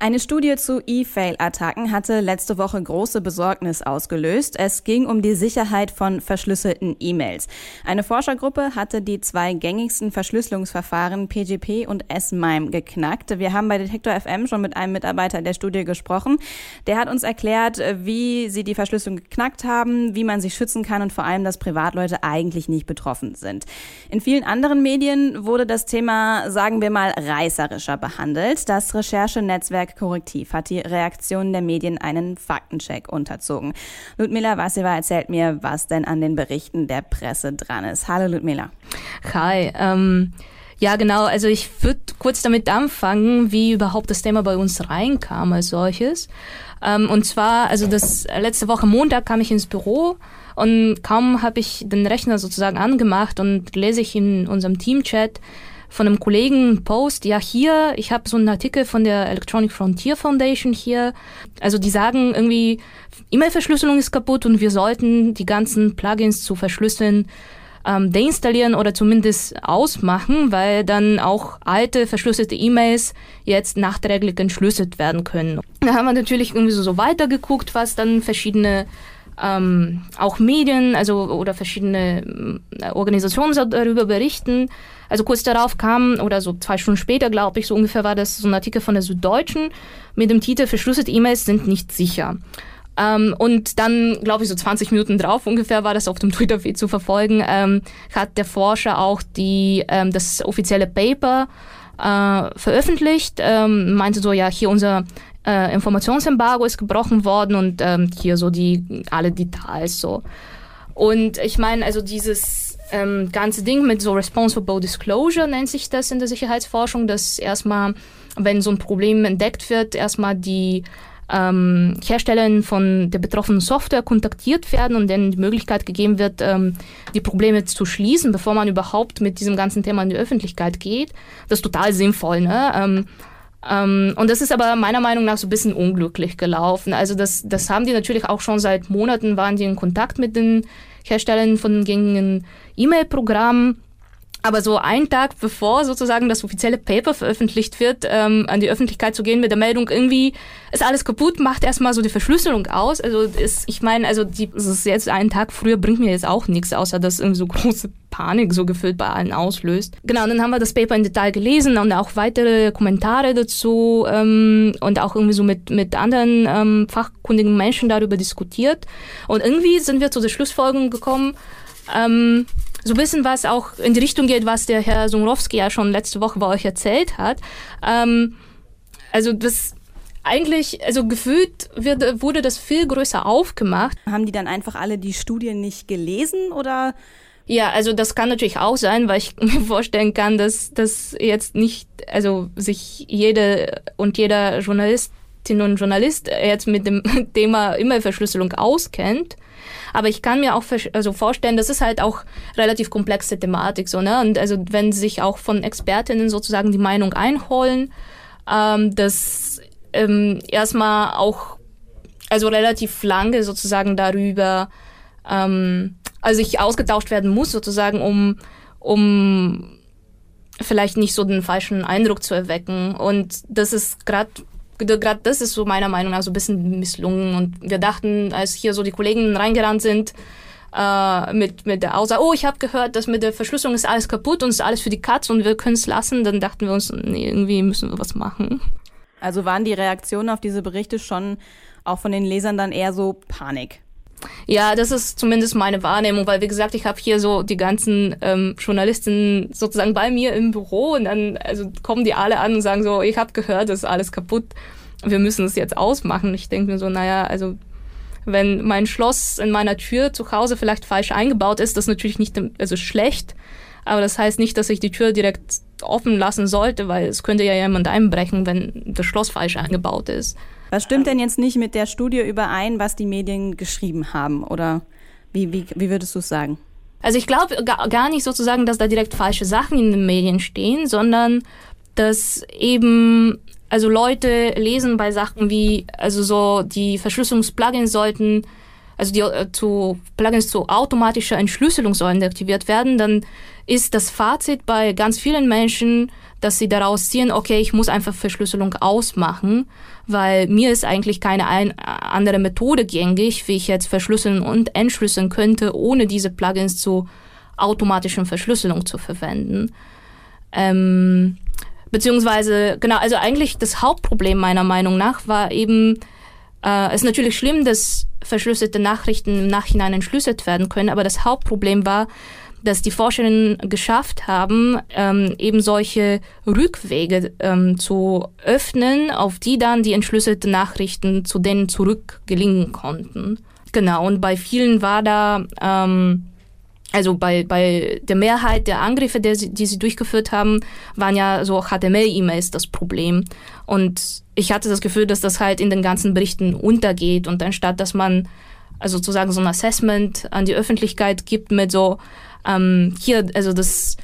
Eine Studie zu E-Fail-Attacken hatte letzte Woche große Besorgnis ausgelöst. Es ging um die Sicherheit von verschlüsselten E-Mails. Eine Forschergruppe hatte die zwei gängigsten Verschlüsselungsverfahren PGP und S-MIME geknackt. Wir haben bei Detektor FM schon mit einem Mitarbeiter der Studie gesprochen. Der hat uns erklärt, wie sie die Verschlüsselung geknackt haben, wie man sich schützen kann und vor allem, dass Privatleute eigentlich nicht betroffen sind. In vielen anderen Medien wurde das Thema, sagen wir mal, reißerischer behandelt. Das Recherchenetzwerk Netzwerk Korrektiv hat die Reaktionen der Medien einen Faktencheck unterzogen. Ludmila Vasseva erzählt mir, was denn an den Berichten der Presse dran ist. Hallo Ludmila. Hi. Ähm ja, genau. Also ich würde kurz damit anfangen, wie überhaupt das Thema bei uns reinkam als solches. Ähm, und zwar, also das letzte Woche Montag kam ich ins Büro und kaum habe ich den Rechner sozusagen angemacht und lese ich in unserem Teamchat, von einem Kollegen Post, ja hier, ich habe so einen Artikel von der Electronic Frontier Foundation hier. Also die sagen irgendwie, E-Mail-Verschlüsselung ist kaputt und wir sollten die ganzen Plugins zu verschlüsseln ähm, deinstallieren oder zumindest ausmachen, weil dann auch alte verschlüsselte E-Mails jetzt nachträglich entschlüsselt werden können. Da haben wir natürlich irgendwie so, so weitergeguckt, was dann verschiedene ähm, auch Medien, also oder verschiedene äh, Organisationen darüber berichten. Also kurz darauf kam, oder so zwei Stunden später, glaube ich, so ungefähr war das so ein Artikel von der Süddeutschen mit dem Titel Verschlüsselte E-Mails sind nicht sicher. Ähm, und dann, glaube ich, so 20 Minuten drauf ungefähr war das auf dem Twitter-Feed zu verfolgen, ähm, hat der Forscher auch die, ähm, das offizielle Paper äh, veröffentlicht, ähm, meinte so, ja, hier unser äh, Informationsembargo ist gebrochen worden und ähm, hier so die alle Details so. Und ich meine, also dieses ähm, ganze Ding mit so Responsible Disclosure nennt sich das in der Sicherheitsforschung, dass erstmal, wenn so ein Problem entdeckt wird, erstmal die ähm, Herstellerinnen von der betroffenen Software kontaktiert werden und denen die Möglichkeit gegeben wird, ähm, die Probleme zu schließen, bevor man überhaupt mit diesem ganzen Thema in die Öffentlichkeit geht. Das ist total sinnvoll. Ne? Ähm, ähm, und das ist aber meiner Meinung nach so ein bisschen unglücklich gelaufen. Also das, das haben die natürlich auch schon seit Monaten, waren die in Kontakt mit den Herstellern von gängigen E-Mail-Programmen. Aber so einen Tag bevor sozusagen das offizielle Paper veröffentlicht wird, ähm, an die Öffentlichkeit zu gehen mit der Meldung, irgendwie ist alles kaputt, macht erstmal so die Verschlüsselung aus. Also ist, ich meine, also die, das ist jetzt einen Tag früher bringt mir jetzt auch nichts, außer dass irgendwie so große Panik so gefühlt bei allen auslöst. Genau, und dann haben wir das Paper in Detail gelesen und auch weitere Kommentare dazu ähm, und auch irgendwie so mit, mit anderen ähm, fachkundigen Menschen darüber diskutiert. Und irgendwie sind wir zu der Schlussfolgerung gekommen, ähm, so ein bisschen was auch in die Richtung geht, was der Herr Sumrowski ja schon letzte Woche bei euch erzählt hat. Ähm, also das eigentlich, also gefühlt wird, wurde das viel größer aufgemacht. Haben die dann einfach alle die Studien nicht gelesen oder? Ja, also das kann natürlich auch sein, weil ich mir vorstellen kann, dass das jetzt nicht, also sich jede und jeder Journalistin und Journalist jetzt mit dem Thema E-Mail-Verschlüsselung auskennt. Aber ich kann mir auch also vorstellen, das ist halt auch relativ komplexe Thematik so, ne? Und also wenn sich auch von Expertinnen sozusagen die Meinung einholen, ähm, dass ähm, erstmal auch also relativ lange sozusagen darüber ähm, also ich ausgetauscht werden muss sozusagen, um um vielleicht nicht so den falschen Eindruck zu erwecken. Und das ist gerade gerade das ist so meiner Meinung nach so ein bisschen misslungen. Und wir dachten, als hier so die Kollegen reingerannt sind, äh, mit, mit der Aussage, oh, ich habe gehört, dass mit der Verschlüsselung ist alles kaputt und ist alles für die Katz und wir können es lassen, dann dachten wir uns, nee, irgendwie müssen wir was machen. Also waren die Reaktionen auf diese Berichte schon auch von den Lesern dann eher so Panik? Ja, das ist zumindest meine Wahrnehmung, weil wie gesagt, ich habe hier so die ganzen ähm, Journalisten sozusagen bei mir im Büro und dann also kommen die alle an und sagen so, ich habe gehört, das ist alles kaputt, wir müssen es jetzt ausmachen. Ich denke mir so, naja, also wenn mein Schloss in meiner Tür zu Hause vielleicht falsch eingebaut ist, das ist natürlich nicht also schlecht, aber das heißt nicht, dass ich die Tür direkt offen lassen sollte, weil es könnte ja jemand einbrechen, wenn das Schloss falsch eingebaut ist. Was stimmt denn jetzt nicht mit der Studie überein, was die Medien geschrieben haben? Oder wie, wie, wie würdest du es sagen? Also ich glaube gar nicht sozusagen, dass da direkt falsche Sachen in den Medien stehen, sondern dass eben also Leute lesen bei Sachen wie, also so die Verschlüsselungsplugins sollten, also die äh, zu Plugins zu automatischer Entschlüsselung sollen deaktiviert werden, dann ist das Fazit bei ganz vielen Menschen, dass sie daraus ziehen, okay, ich muss einfach Verschlüsselung ausmachen, weil mir ist eigentlich keine ein, andere Methode gängig, wie ich jetzt verschlüsseln und entschlüsseln könnte, ohne diese Plugins zu automatischen Verschlüsselung zu verwenden. Ähm, beziehungsweise, genau, also eigentlich das Hauptproblem meiner Meinung nach war eben, äh, es ist natürlich schlimm, dass verschlüsselte Nachrichten im Nachhinein entschlüsselt werden können, aber das Hauptproblem war, dass die Forscherinnen geschafft haben, ähm, eben solche Rückwege ähm, zu öffnen, auf die dann die entschlüsselten Nachrichten zu denen zurückgelingen konnten. Genau, und bei vielen war da ähm, also bei, bei der Mehrheit der Angriffe, die sie, die sie durchgeführt haben, waren ja so HTML-E-Mails das Problem. Und ich hatte das Gefühl, dass das halt in den ganzen Berichten untergeht. Und anstatt, dass man also sozusagen so ein Assessment an die Öffentlichkeit gibt mit so, ähm, hier, also das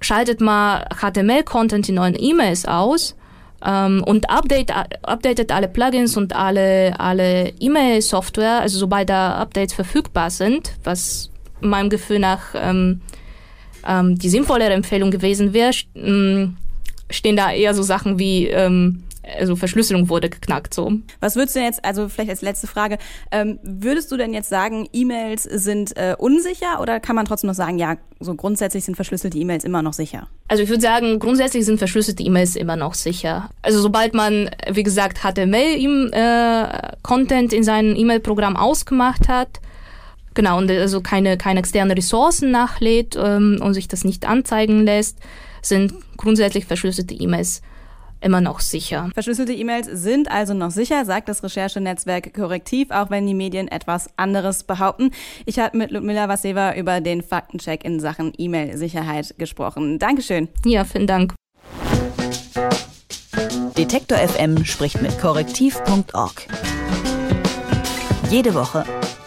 schaltet mal HTML-Content in neuen E-Mails aus ähm, und update, updatet alle Plugins und alle, alle E-Mail-Software, also sobald da Updates verfügbar sind, was meinem Gefühl nach ähm, ähm, die sinnvollere Empfehlung gewesen wäre, ähm, stehen da eher so Sachen wie ähm, also Verschlüsselung wurde geknackt so. Was würdest du denn jetzt, also vielleicht als letzte Frage, ähm, würdest du denn jetzt sagen, E-Mails sind äh, unsicher oder kann man trotzdem noch sagen, ja, so grundsätzlich sind verschlüsselte E-Mails immer noch sicher? Also ich würde sagen, grundsätzlich sind verschlüsselte E-Mails immer noch sicher. Also sobald man, wie gesagt, HTML-Content äh, in seinem E-Mail-Programm ausgemacht hat, Genau, und also keine, keine externen Ressourcen nachlädt ähm, und sich das nicht anzeigen lässt, sind grundsätzlich verschlüsselte E-Mails immer noch sicher. Verschlüsselte E-Mails sind also noch sicher, sagt das Recherchenetzwerk Korrektiv, auch wenn die Medien etwas anderes behaupten. Ich habe mit Ludmila Vaseva über den Faktencheck in Sachen E-Mail-Sicherheit gesprochen. Dankeschön. Ja, vielen Dank. Detektor FM spricht mit korrektiv.org. Jede Woche